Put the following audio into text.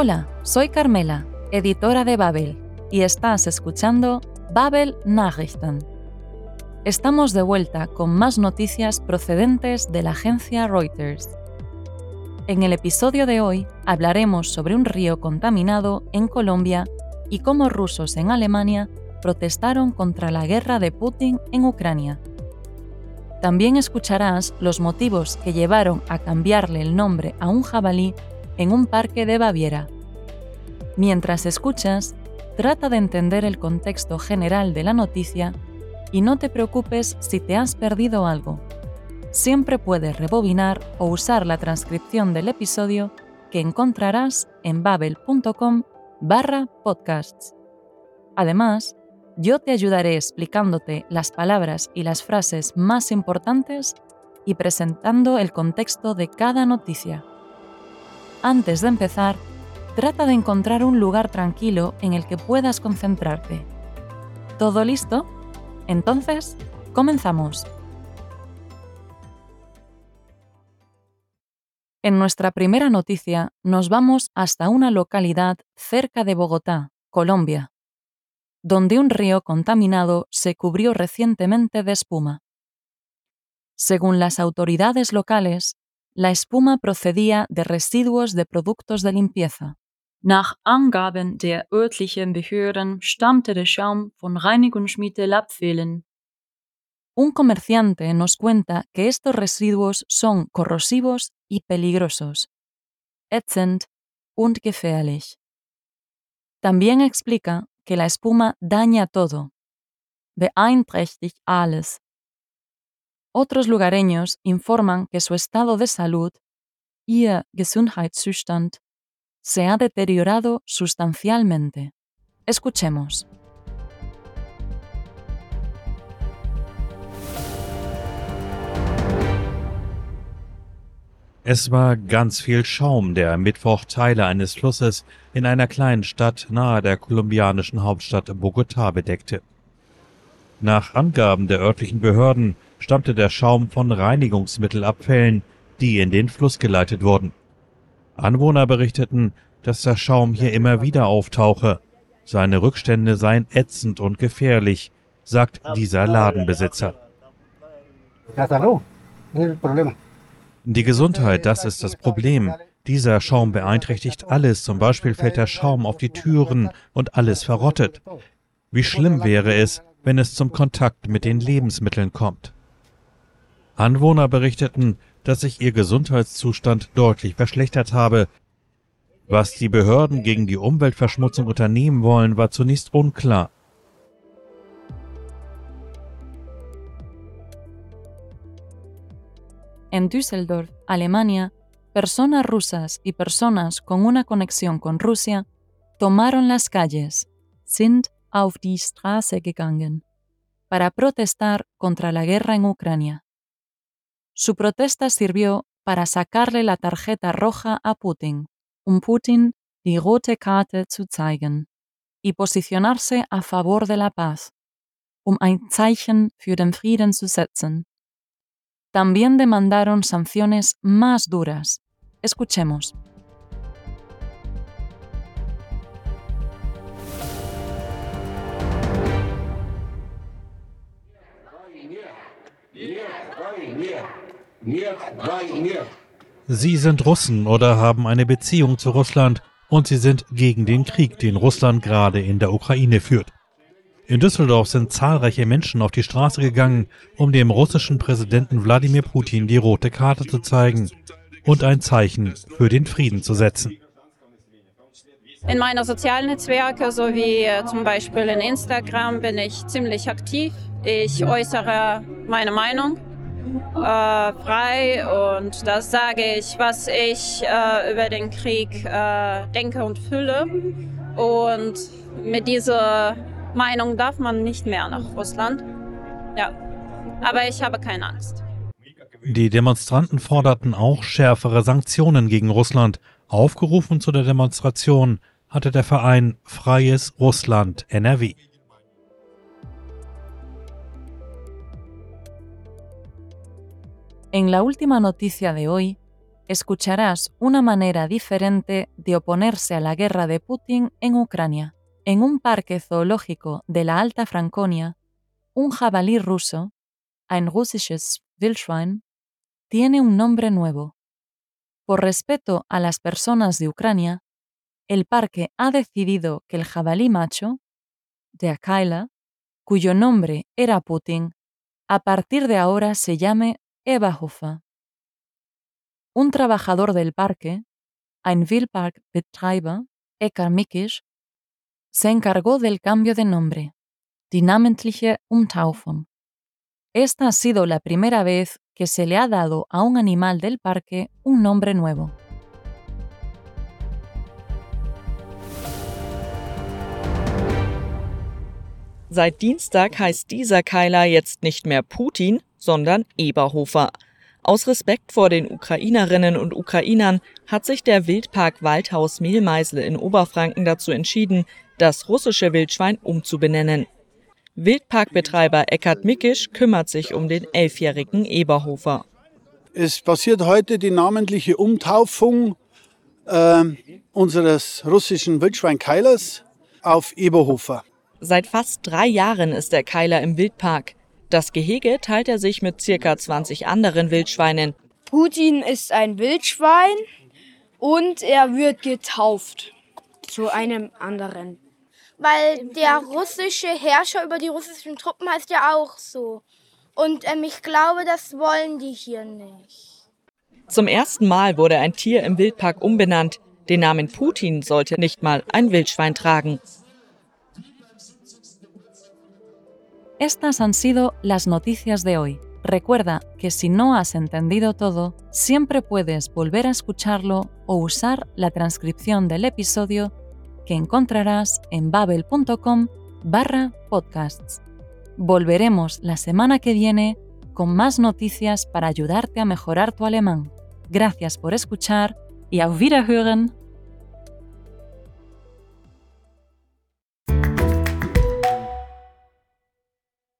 Hola, soy Carmela, editora de Babel, y estás escuchando Babel Nachrichten. Estamos de vuelta con más noticias procedentes de la agencia Reuters. En el episodio de hoy hablaremos sobre un río contaminado en Colombia y cómo rusos en Alemania protestaron contra la guerra de Putin en Ucrania. También escucharás los motivos que llevaron a cambiarle el nombre a un jabalí en un parque de Baviera. Mientras escuchas, trata de entender el contexto general de la noticia y no te preocupes si te has perdido algo. Siempre puedes rebobinar o usar la transcripción del episodio que encontrarás en babel.com barra podcasts. Además, yo te ayudaré explicándote las palabras y las frases más importantes y presentando el contexto de cada noticia. Antes de empezar, trata de encontrar un lugar tranquilo en el que puedas concentrarte. ¿Todo listo? Entonces, comenzamos. En nuestra primera noticia nos vamos hasta una localidad cerca de Bogotá, Colombia, donde un río contaminado se cubrió recientemente de espuma. Según las autoridades locales, la espuma procedía de residuos de productos de limpieza. Nach Angaben der örtlichen Behörden stammte der Schaum von Reinigungsmittelabfällen. Un comerciante nos cuenta que estos residuos son corrosivos y peligrosos, ätzend und gefährlich. También explica que la espuma daña todo, beeinträchtigt alles. Otros lugareños informan que su estado de salud, ihr Gesundheitszustand, se ha deteriorado sustancialmente. Escuchemos. Es war ganz viel Schaum, der am Mittwoch Teile eines Flusses in einer kleinen Stadt nahe der kolumbianischen Hauptstadt Bogotá bedeckte. Nach Angaben der örtlichen Behörden stammte der Schaum von Reinigungsmittelabfällen, die in den Fluss geleitet wurden. Anwohner berichteten, dass der Schaum hier immer wieder auftauche. Seine Rückstände seien ätzend und gefährlich, sagt dieser Ladenbesitzer. Die Gesundheit, das ist das Problem. Dieser Schaum beeinträchtigt alles, zum Beispiel fällt der Schaum auf die Türen und alles verrottet. Wie schlimm wäre es, wenn es zum Kontakt mit den Lebensmitteln kommt. Anwohner berichteten, dass sich ihr Gesundheitszustand deutlich verschlechtert habe. Was die Behörden gegen die Umweltverschmutzung unternehmen wollen, war zunächst unklar. En Düsseldorf, Alemania, personas rusas y personas con una conexión con Rusia tomaron las calles, sind auf die Straße gegangen, para protestar contra la guerra en Ucrania. Su protesta sirvió para sacarle la tarjeta roja a Putin, um Putin die rote Karte zu zeigen, y posicionarse a favor de la paz, um ein Zeichen für den Frieden zu setzen. También demandaron sanciones más duras. Escuchemos. Sie sind Russen oder haben eine Beziehung zu Russland und sie sind gegen den Krieg, den Russland gerade in der Ukraine führt. In Düsseldorf sind zahlreiche Menschen auf die Straße gegangen, um dem russischen Präsidenten Wladimir Putin die rote Karte zu zeigen und ein Zeichen für den Frieden zu setzen. In meiner sozialen Netzwerke sowie äh, zum Beispiel in Instagram bin ich ziemlich aktiv. Ich äußere meine Meinung äh, frei und das sage ich, was ich äh, über den Krieg äh, denke und fühle. Und mit dieser Meinung darf man nicht mehr nach Russland. Ja, aber ich habe keine Angst. Die Demonstranten forderten auch schärfere Sanktionen gegen Russland. Aufgerufen zu der Demonstration hatte der Verein Freies Russland NRW. En la última noticia de hoy, escucharás una manera diferente de oponerse a la guerra de Putin en Ucrania. En un parque zoológico de la Alta Franconia, un jabalí ruso, ein russisches Wildschwein, tiene un nombre nuevo. Por respeto a las personas de Ucrania, el parque ha decidido que el jabalí macho, de Akaila, cuyo nombre era Putin, a partir de ahora se llame Eberhofer. Un trabajador del parque, ein Wildparkbetreiber, Eckhard Mikisch, se encargó del cambio de nombre, die namentliche Umtaufung. Esta ha sido la primera vez que se le ha dado a un animal del parque un nombre nuevo. Seit Dienstag heißt dieser Keiler jetzt nicht mehr Putin, sondern Eberhofer. Aus Respekt vor den Ukrainerinnen und Ukrainern hat sich der Wildpark Waldhaus Mehlmeisel in Oberfranken dazu entschieden, das russische Wildschwein umzubenennen. Wildparkbetreiber Eckhard Mickisch kümmert sich um den elfjährigen Eberhofer. Es passiert heute die namentliche Umtaufung äh, unseres russischen Wildschweinkeilers auf Eberhofer. Seit fast drei Jahren ist der Keiler im Wildpark. Das Gehege teilt er sich mit circa 20 anderen Wildschweinen. Putin ist ein Wildschwein und er wird getauft zu einem anderen. Weil der russische Herrscher über die russischen Truppen heißt ja auch so. Und ähm, ich glaube, das wollen die hier nicht. Zum ersten Mal wurde ein Tier im Wildpark umbenannt. Den Namen Putin sollte nicht mal ein Wildschwein tragen. Estas han sido las noticias de hoy. Recuerda que si no has entendido todo, siempre puedes volver a escucharlo o usar la transcripción del episodio que encontrarás en babel.com barra podcasts. Volveremos la semana que viene con más noticias para ayudarte a mejorar tu alemán. Gracias por escuchar y auf Wiederhören!